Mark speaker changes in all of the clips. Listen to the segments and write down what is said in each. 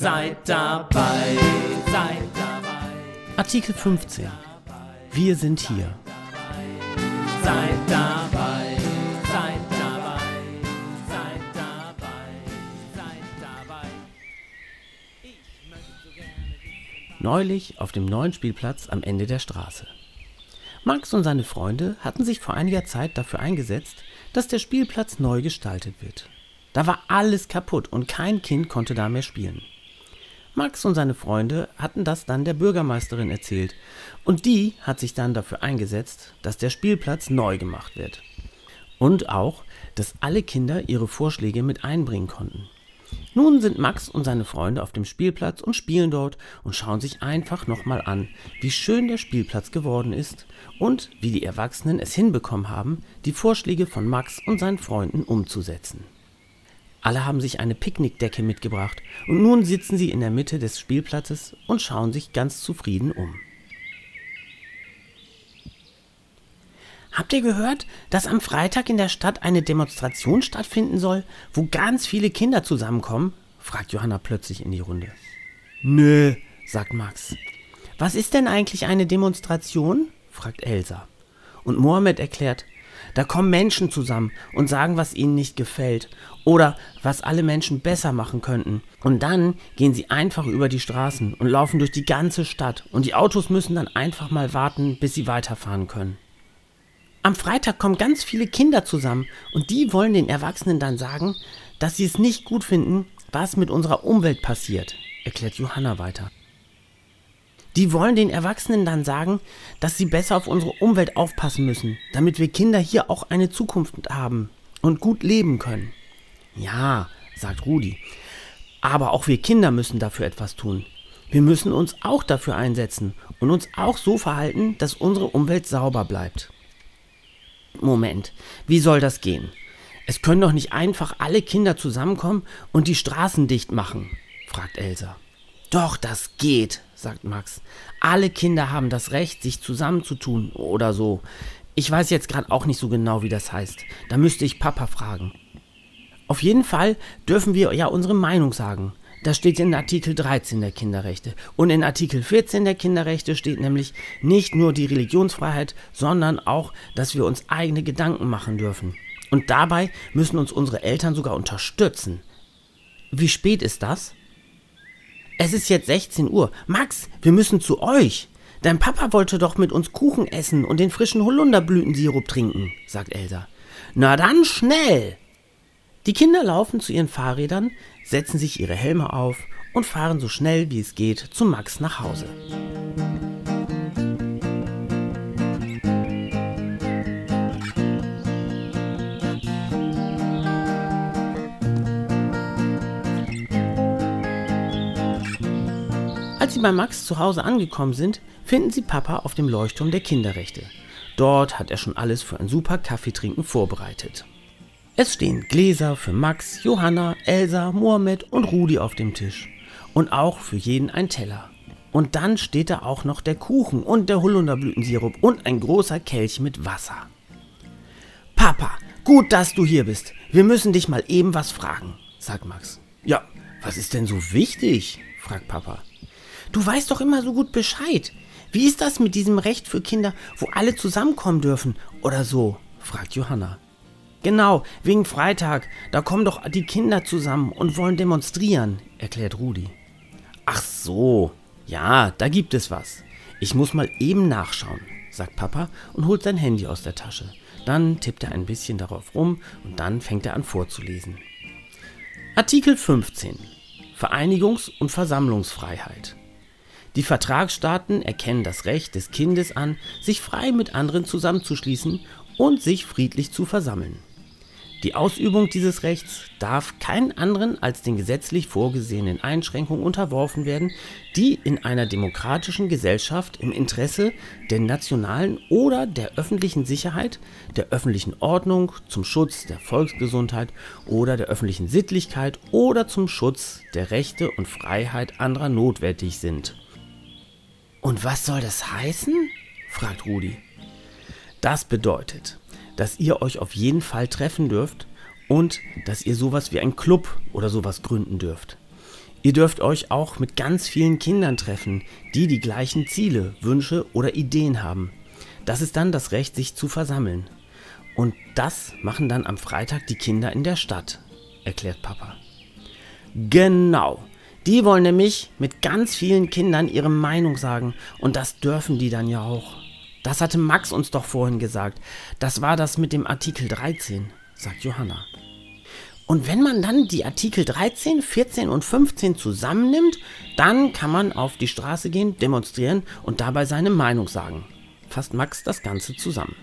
Speaker 1: Seid dabei, seid dabei.
Speaker 2: Artikel 15. Wir sind hier.
Speaker 1: Seid dabei, seid dabei, seid dabei, seid dabei.
Speaker 2: Neulich auf dem neuen Spielplatz am Ende der Straße. Max und seine Freunde hatten sich vor einiger Zeit dafür eingesetzt, dass der Spielplatz neu gestaltet wird. Da war alles kaputt und kein Kind konnte da mehr spielen. Max und seine Freunde hatten das dann der Bürgermeisterin erzählt und die hat sich dann dafür eingesetzt, dass der Spielplatz neu gemacht wird. Und auch, dass alle Kinder ihre Vorschläge mit einbringen konnten. Nun sind Max und seine Freunde auf dem Spielplatz und spielen dort und schauen sich einfach nochmal an, wie schön der Spielplatz geworden ist und wie die Erwachsenen es hinbekommen haben, die Vorschläge von Max und seinen Freunden umzusetzen. Alle haben sich eine Picknickdecke mitgebracht und nun sitzen sie in der Mitte des Spielplatzes und schauen sich ganz zufrieden um. Habt ihr gehört, dass am Freitag in der Stadt eine Demonstration stattfinden soll, wo ganz viele Kinder zusammenkommen? fragt Johanna plötzlich in die Runde. Nö, sagt Max. Was ist denn eigentlich eine Demonstration? fragt Elsa. Und Mohammed erklärt, da kommen Menschen zusammen und sagen, was ihnen nicht gefällt oder was alle Menschen besser machen könnten. Und dann gehen sie einfach über die Straßen und laufen durch die ganze Stadt und die Autos müssen dann einfach mal warten, bis sie weiterfahren können. Am Freitag kommen ganz viele Kinder zusammen und die wollen den Erwachsenen dann sagen, dass sie es nicht gut finden, was mit unserer Umwelt passiert, erklärt Johanna weiter. Die wollen den Erwachsenen dann sagen, dass sie besser auf unsere Umwelt aufpassen müssen, damit wir Kinder hier auch eine Zukunft haben und gut leben können. Ja, sagt Rudi, aber auch wir Kinder müssen dafür etwas tun. Wir müssen uns auch dafür einsetzen und uns auch so verhalten, dass unsere Umwelt sauber bleibt. Moment, wie soll das gehen? Es können doch nicht einfach alle Kinder zusammenkommen und die Straßen dicht machen, fragt Elsa. Doch, das geht, sagt Max. Alle Kinder haben das Recht, sich zusammenzutun oder so. Ich weiß jetzt gerade auch nicht so genau, wie das heißt. Da müsste ich Papa fragen. Auf jeden Fall dürfen wir ja unsere Meinung sagen. Das steht in Artikel 13 der Kinderrechte. Und in Artikel 14 der Kinderrechte steht nämlich nicht nur die Religionsfreiheit, sondern auch, dass wir uns eigene Gedanken machen dürfen. Und dabei müssen uns unsere Eltern sogar unterstützen. Wie spät ist das? Es ist jetzt 16 Uhr. Max, wir müssen zu euch. Dein Papa wollte doch mit uns Kuchen essen und den frischen Holunderblütensirup trinken, sagt Elsa. Na dann schnell! Die Kinder laufen zu ihren Fahrrädern, setzen sich ihre Helme auf und fahren so schnell wie es geht zu Max nach Hause. Als sie bei Max zu Hause angekommen sind, finden sie Papa auf dem Leuchtturm der Kinderrechte. Dort hat er schon alles für ein super Kaffeetrinken vorbereitet. Es stehen Gläser für Max, Johanna, Elsa, Mohammed und Rudi auf dem Tisch. Und auch für jeden ein Teller. Und dann steht da auch noch der Kuchen und der Holunderblütensirup und ein großer Kelch mit Wasser. Papa, gut, dass du hier bist. Wir müssen dich mal eben was fragen, sagt Max. Ja, was ist denn so wichtig? fragt Papa. Du weißt doch immer so gut Bescheid. Wie ist das mit diesem Recht für Kinder, wo alle zusammenkommen dürfen oder so? fragt Johanna. Genau, wegen Freitag. Da kommen doch die Kinder zusammen und wollen demonstrieren, erklärt Rudi. Ach so. Ja, da gibt es was. Ich muss mal eben nachschauen, sagt Papa und holt sein Handy aus der Tasche. Dann tippt er ein bisschen darauf rum und dann fängt er an vorzulesen. Artikel 15. Vereinigungs- und Versammlungsfreiheit. Die Vertragsstaaten erkennen das Recht des Kindes an, sich frei mit anderen zusammenzuschließen und sich friedlich zu versammeln. Die Ausübung dieses Rechts darf keinen anderen als den gesetzlich vorgesehenen Einschränkungen unterworfen werden, die in einer demokratischen Gesellschaft im Interesse der nationalen oder der öffentlichen Sicherheit, der öffentlichen Ordnung, zum Schutz der Volksgesundheit oder der öffentlichen Sittlichkeit oder zum Schutz der Rechte und Freiheit anderer notwendig sind. Und was soll das heißen? fragt Rudi. Das bedeutet, dass ihr euch auf jeden Fall treffen dürft und dass ihr sowas wie ein Club oder sowas gründen dürft. Ihr dürft euch auch mit ganz vielen Kindern treffen, die die gleichen Ziele, Wünsche oder Ideen haben. Das ist dann das Recht, sich zu versammeln. Und das machen dann am Freitag die Kinder in der Stadt, erklärt Papa. Genau. Die wollen nämlich mit ganz vielen Kindern ihre Meinung sagen. Und das dürfen die dann ja auch. Das hatte Max uns doch vorhin gesagt. Das war das mit dem Artikel 13, sagt Johanna. Und wenn man dann die Artikel 13, 14 und 15 zusammennimmt, dann kann man auf die Straße gehen, demonstrieren und dabei seine Meinung sagen. Fasst Max das Ganze zusammen.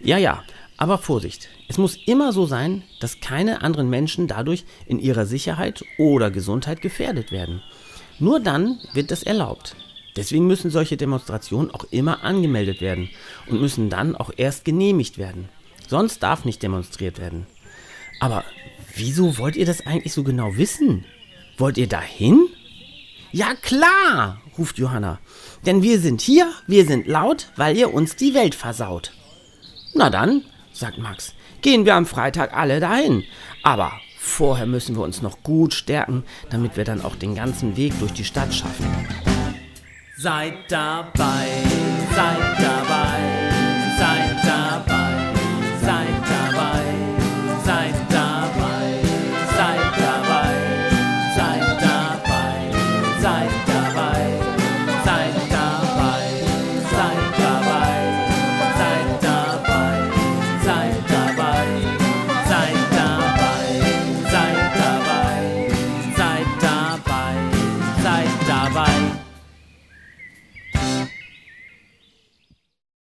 Speaker 2: Ja, ja, aber Vorsicht. Es muss immer so sein, dass keine anderen Menschen dadurch in ihrer Sicherheit oder Gesundheit gefährdet werden. Nur dann wird das erlaubt. Deswegen müssen solche Demonstrationen auch immer angemeldet werden und müssen dann auch erst genehmigt werden. Sonst darf nicht demonstriert werden. Aber wieso wollt ihr das eigentlich so genau wissen? Wollt ihr dahin? Ja klar, ruft Johanna. Denn wir sind hier, wir sind laut, weil ihr uns die Welt versaut. Na dann, sagt Max, gehen wir am Freitag alle dahin. Aber vorher müssen wir uns noch gut stärken, damit wir dann auch den ganzen Weg durch die Stadt schaffen.
Speaker 1: Seid dabei, seid dabei.